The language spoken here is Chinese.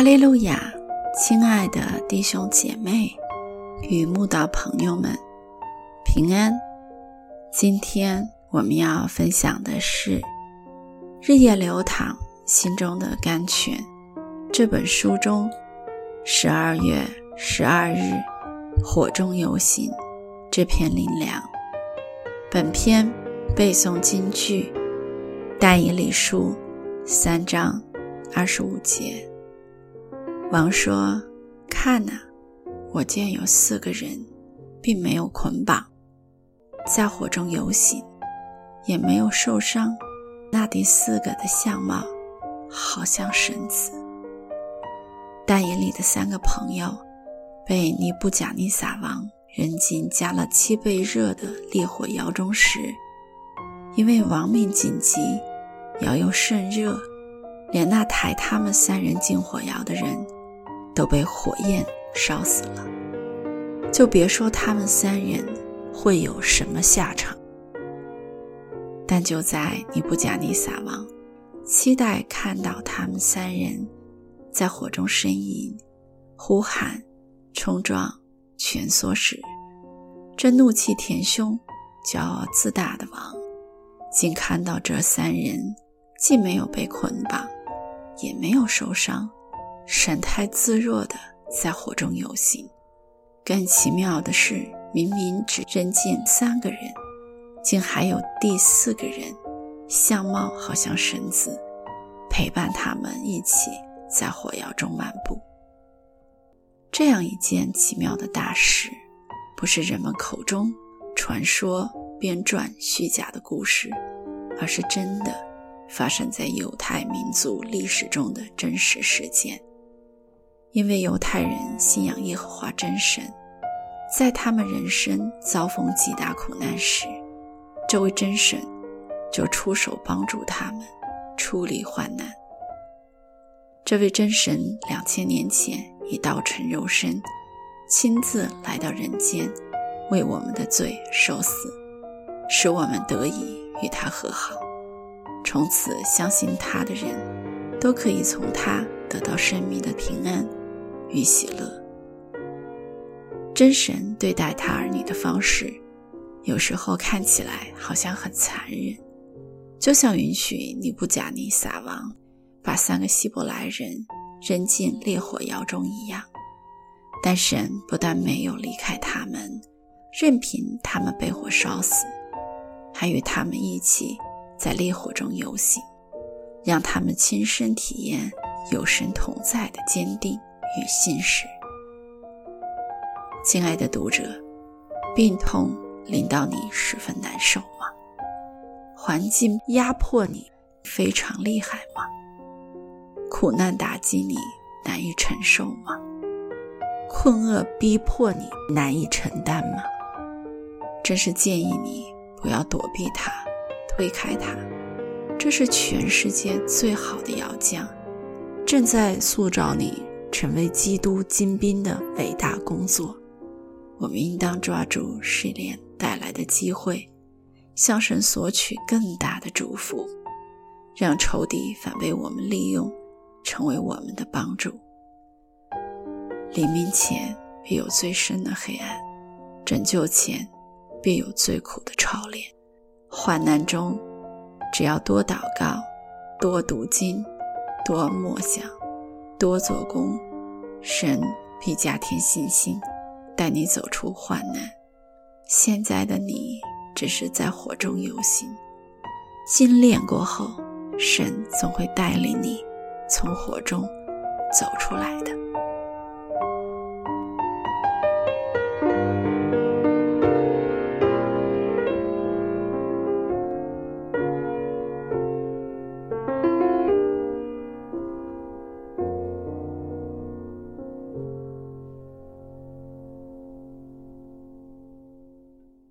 哈利路亚，亲爱的弟兄姐妹与慕道朋友们，平安。今天我们要分享的是《日夜流淌心中的甘泉》这本书中十二月十二日火中游行这篇灵粮。本篇背诵金句：但以理书三章二十五节。王说：“看呐，我见有四个人，并没有捆绑，在火中游行，也没有受伤。那第四个的相貌，好像神子。大营里的三个朋友，被尼布甲尼撒王扔进加了七倍热的烈火窑中时，因为亡命紧急，窑又甚热，连那抬他们三人进火窑的人。”都被火焰烧死了，就别说他们三人会有什么下场。但就在尼布甲尼撒王期待看到他们三人在火中呻吟、呼喊、冲撞、蜷缩时，这怒气填胸、骄傲自大的王，竟看到这三人既没有被捆绑，也没有受伤。神态自若地在火中游行。更奇妙的是，明明只扔进三个人，竟还有第四个人，相貌好像神子，陪伴他们一起在火窑中漫步。这样一件奇妙的大事，不是人们口中传说、编撰虚假的故事，而是真的发生在犹太民族历史中的真实事件。因为犹太人信仰耶和华真神，在他们人生遭逢极大苦难时，这位真神就出手帮助他们处理患难。这位真神两千年前已道成肉身，亲自来到人间，为我们的罪受死，使我们得以与他和好。从此相信他的人，都可以从他得到生命的平安。与喜乐，真神对待他儿女的方式，有时候看起来好像很残忍，就像允许尼布甲尼撒王把三个希伯来人扔进烈火窑中一样。但神不但没有离开他们，任凭他们被火烧死，还与他们一起在烈火中游行，让他们亲身体验有神同在的坚定。与心事，亲爱的读者，病痛令到你十分难受吗？环境压迫你非常厉害吗？苦难打击你难以承受吗？困厄逼迫你难以承担吗？真是建议你不要躲避它，推开它。这是全世界最好的药匠，正在塑造你。成为基督精兵的伟大工作，我们应当抓住试炼带来的机会，向神索取更大的祝福，让仇敌反被我们利用，成为我们的帮助。黎明前必有最深的黑暗，拯救前必有最苦的操练。患难中，只要多祷告，多读经，多默想。多做工，神必加添信心，带你走出患难。现在的你只是在火中游行，精炼过后，神总会带领你从火中走出来的。